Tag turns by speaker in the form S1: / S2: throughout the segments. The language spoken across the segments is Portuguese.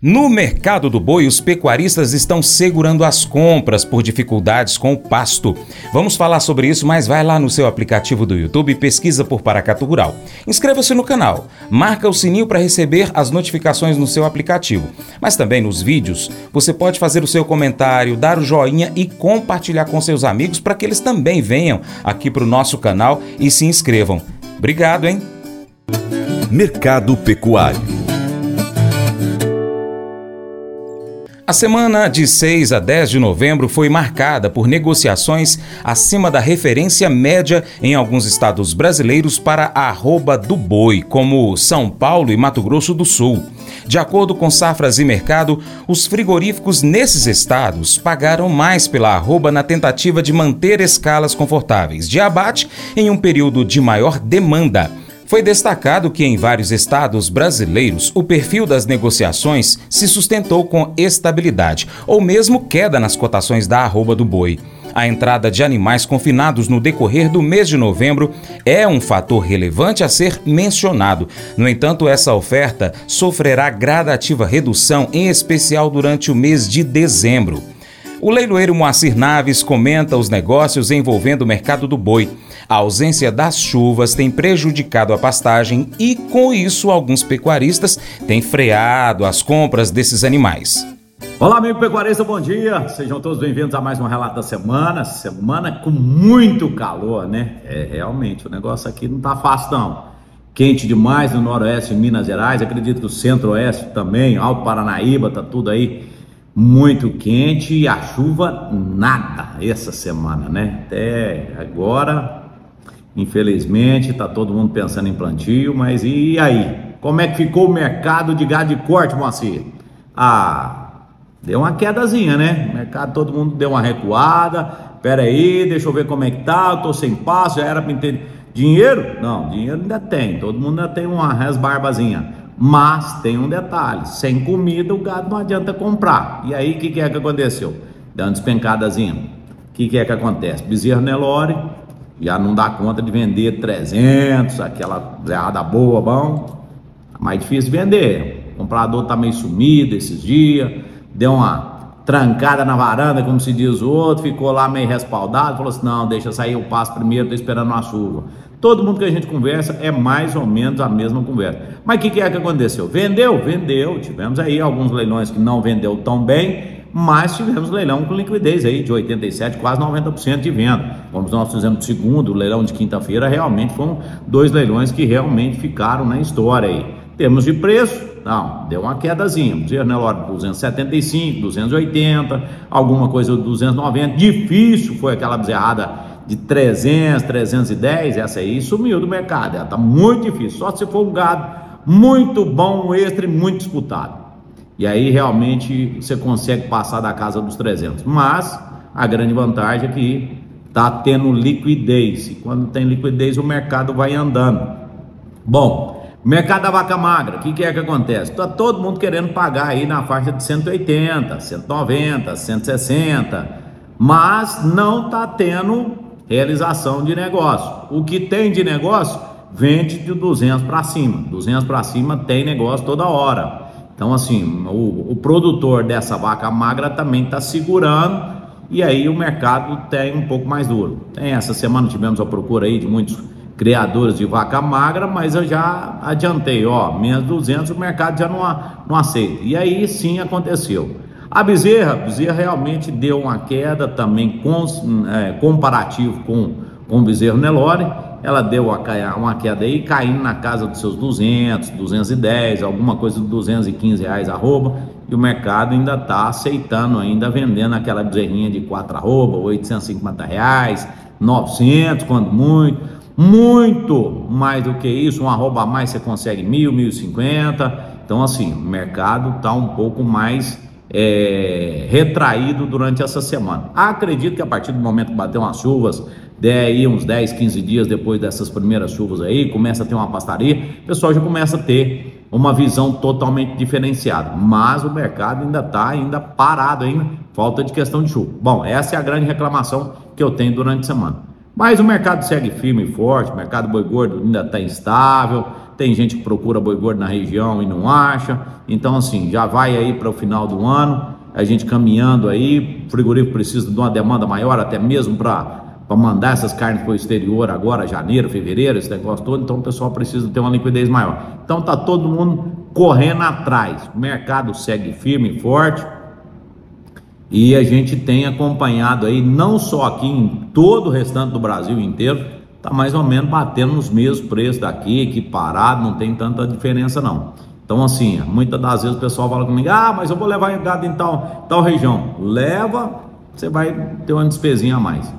S1: No mercado do boi, os pecuaristas estão segurando as compras por dificuldades com o pasto. Vamos falar sobre isso, mas vai lá no seu aplicativo do YouTube e pesquisa por Paracatu Rural. Inscreva-se no canal, marca o sininho para receber as notificações no seu aplicativo. Mas também nos vídeos, você pode fazer o seu comentário, dar o joinha e compartilhar com seus amigos para que eles também venham aqui para o nosso canal e se inscrevam. Obrigado, hein?
S2: Mercado Pecuário
S1: A semana de 6 a 10 de novembro foi marcada por negociações acima da referência média em alguns estados brasileiros para a arroba do boi, como São Paulo e Mato Grosso do Sul. De acordo com Safras e Mercado, os frigoríficos nesses estados pagaram mais pela arroba na tentativa de manter escalas confortáveis de abate em um período de maior demanda. Foi destacado que em vários estados brasileiros o perfil das negociações se sustentou com estabilidade ou mesmo queda nas cotações da arroba do boi. A entrada de animais confinados no decorrer do mês de novembro é um fator relevante a ser mencionado. No entanto, essa oferta sofrerá gradativa redução, em especial durante o mês de dezembro. O leiloeiro Moacir Naves comenta os negócios envolvendo o mercado do boi. A ausência das chuvas tem prejudicado a pastagem e, com isso, alguns pecuaristas têm freado as compras desses animais.
S3: Olá, amigo pecuarista, bom dia. Sejam todos bem-vindos a mais um relato da semana. Semana com muito calor, né? É, realmente, o negócio aqui não tá fácil, não. Quente demais no noroeste de Minas Gerais, acredito que o centro-oeste também, Alto Paranaíba, tá tudo aí muito quente e a chuva nada essa semana, né? Até agora, infelizmente, tá todo mundo pensando em plantio, mas e aí? Como é que ficou o mercado de gado de corte, Moacir? Ah, deu uma quedazinha, né? O mercado, todo mundo deu uma recuada. Pera aí, deixa eu ver como é que tá. Eu tô sem passo, já era para ter dinheiro? Não, dinheiro ainda tem. Todo mundo ainda tem uma resbarbazinha. Mas tem um detalhe: sem comida o gado não adianta comprar. E aí o que, que, é que aconteceu? Deu uma despencadazinha. O que, que é que acontece? Bezerro Nelore já não dá conta de vender 300, aquela zerrada boa, bom. Mais difícil vender. O comprador tá meio sumido esses dias, deu uma trancada na varanda, como se diz o outro, ficou lá meio respaldado, falou assim: não, deixa sair o passo primeiro, tô esperando uma chuva. Todo mundo que a gente conversa é mais ou menos a mesma conversa. Mas o que, que, é que aconteceu? Vendeu? Vendeu. Tivemos aí alguns leilões que não vendeu tão bem, mas tivemos leilão com liquidez aí de 87, quase 90% de venda. Como nós fizemos segundo, o leilão de quinta-feira, realmente foram dois leilões que realmente ficaram na história aí. Temos de preço, não, deu uma quedazinha. Né, 275, 280, alguma coisa 290. Difícil foi aquela bezerrada de 300, 310, essa aí sumiu do mercado. Ela tá muito difícil. Só se for um gado muito bom, extra e muito disputado. E aí realmente você consegue passar da casa dos 300. Mas a grande vantagem é que tá tendo liquidez. E quando tem liquidez, o mercado vai andando. Bom, mercado da vaca magra, o que, que, é que acontece? Tá todo mundo querendo pagar aí na faixa de 180, 190, 160, mas não tá tendo realização de negócio. O que tem de negócio vende de 200 para cima. 200 para cima tem negócio toda hora. Então, assim, o, o produtor dessa vaca magra também está segurando e aí o mercado tem um pouco mais duro. Tem essa semana tivemos a procura aí de muitos criadores de vaca magra, mas eu já adiantei, ó, menos 200 o mercado já não, não aceita. E aí sim aconteceu. A bezerra, a bezerra realmente deu uma queda também é, comparativo com, com o bezerro Nelore. Ela deu uma, queda aí, caindo na casa dos seus 200, 210, alguma coisa de 215 reais arroba. E o mercado ainda está aceitando, ainda vendendo aquela bezerrinha de 4 arroba, 850 reais, 900 quando muito. Muito mais do que isso, um arroba a mais você consegue mil, mil e cinquenta. Então assim, o mercado está um pouco mais é, retraído durante essa semana. Acredito que a partir do momento que bater umas chuvas, der aí uns 10, 15 dias depois dessas primeiras chuvas aí, começa a ter uma pastaria, o pessoal já começa a ter uma visão totalmente diferenciada. Mas o mercado ainda está ainda parado ainda, falta de questão de chuva. Bom, essa é a grande reclamação que eu tenho durante a semana. Mas o mercado segue firme e forte, o mercado boi gordo ainda está instável, tem gente que procura boi gordo na região e não acha. Então, assim, já vai aí para o final do ano, a gente caminhando aí, o frigorífico precisa de uma demanda maior, até mesmo para para mandar essas carnes para o exterior agora, janeiro, fevereiro, esse negócio todo, então o pessoal precisa ter uma liquidez maior. Então tá todo mundo correndo atrás. O mercado segue firme e forte. E a gente tem acompanhado aí, não só aqui em todo o restante do Brasil inteiro, tá mais ou menos batendo nos mesmos preços daqui, equiparado, não tem tanta diferença não. Então, assim, muitas das vezes o pessoal fala comigo: ah, mas eu vou levar gado em tal, tal região. Leva, você vai ter uma despesinha a mais.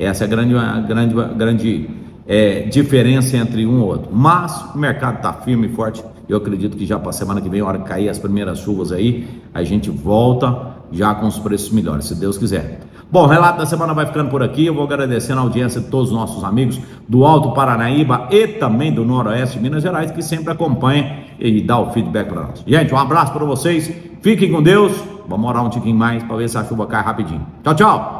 S3: Essa é a grande, a grande, grande é, diferença entre um e outro. Mas o mercado está firme e forte. Eu acredito que já para a semana que vem, a hora que cair as primeiras chuvas aí, a gente volta já com os preços melhores, se Deus quiser. Bom, o relato da semana vai ficando por aqui. Eu vou agradecendo a audiência de todos os nossos amigos do Alto Paranaíba e também do Noroeste de Minas Gerais que sempre acompanham e dá o feedback para nós. Gente, um abraço para vocês. Fiquem com Deus. Vamos orar um tiquinho mais para ver se a chuva cai rapidinho. Tchau, tchau.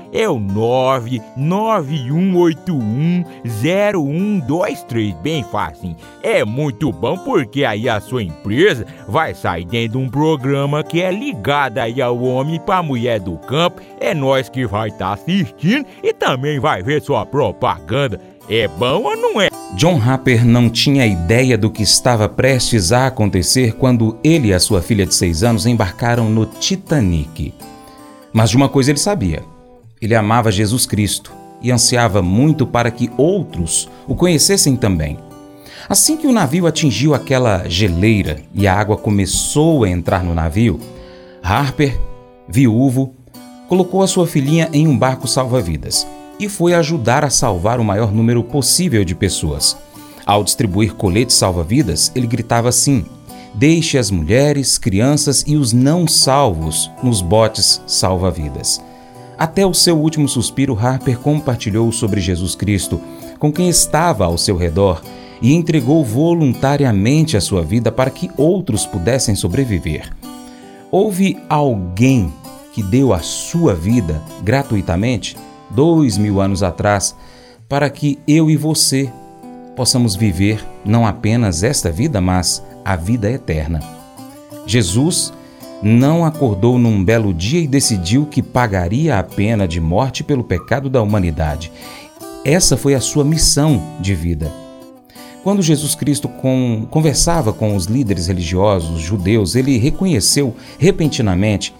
S4: é o 991810123, bem fácil. É muito bom porque aí a sua empresa vai sair dentro de um programa que é ligado aí ao homem para mulher do campo. É nós que vai estar tá assistindo e também vai ver sua propaganda. É bom ou não é?
S1: John Harper não tinha ideia do que estava prestes a acontecer quando ele e a sua filha de seis anos embarcaram no Titanic. Mas de uma coisa ele sabia: ele amava Jesus Cristo e ansiava muito para que outros o conhecessem também. Assim que o navio atingiu aquela geleira e a água começou a entrar no navio, Harper, viúvo, colocou a sua filhinha em um barco salva-vidas e foi ajudar a salvar o maior número possível de pessoas. Ao distribuir coletes salva-vidas, ele gritava assim: Deixe as mulheres, crianças e os não salvos nos botes salva-vidas. Até o seu último suspiro, Harper compartilhou sobre Jesus Cristo com quem estava ao seu redor e entregou voluntariamente a sua vida para que outros pudessem sobreviver. Houve alguém que deu a sua vida gratuitamente, dois mil anos atrás, para que eu e você possamos viver não apenas esta vida, mas a vida eterna. Jesus não acordou num belo dia e decidiu que pagaria a pena de morte pelo pecado da humanidade. Essa foi a sua missão de vida. Quando Jesus Cristo com, conversava com os líderes religiosos judeus, ele reconheceu repentinamente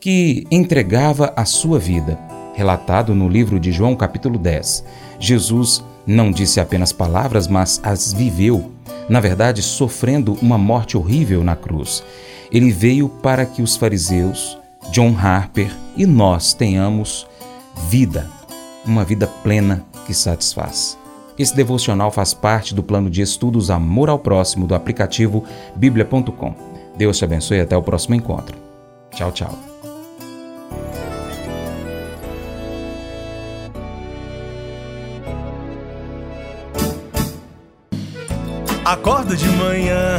S1: que entregava a sua vida. Relatado no livro de João, capítulo 10. Jesus não disse apenas palavras, mas as viveu, na verdade, sofrendo uma morte horrível na cruz. Ele veio para que os fariseus, John Harper e nós tenhamos vida, uma vida plena que satisfaz. Esse devocional faz parte do plano de estudos Amor ao Próximo do aplicativo bíblia.com. Deus te abençoe e até o próximo encontro. Tchau, tchau.
S5: Acordo de manhã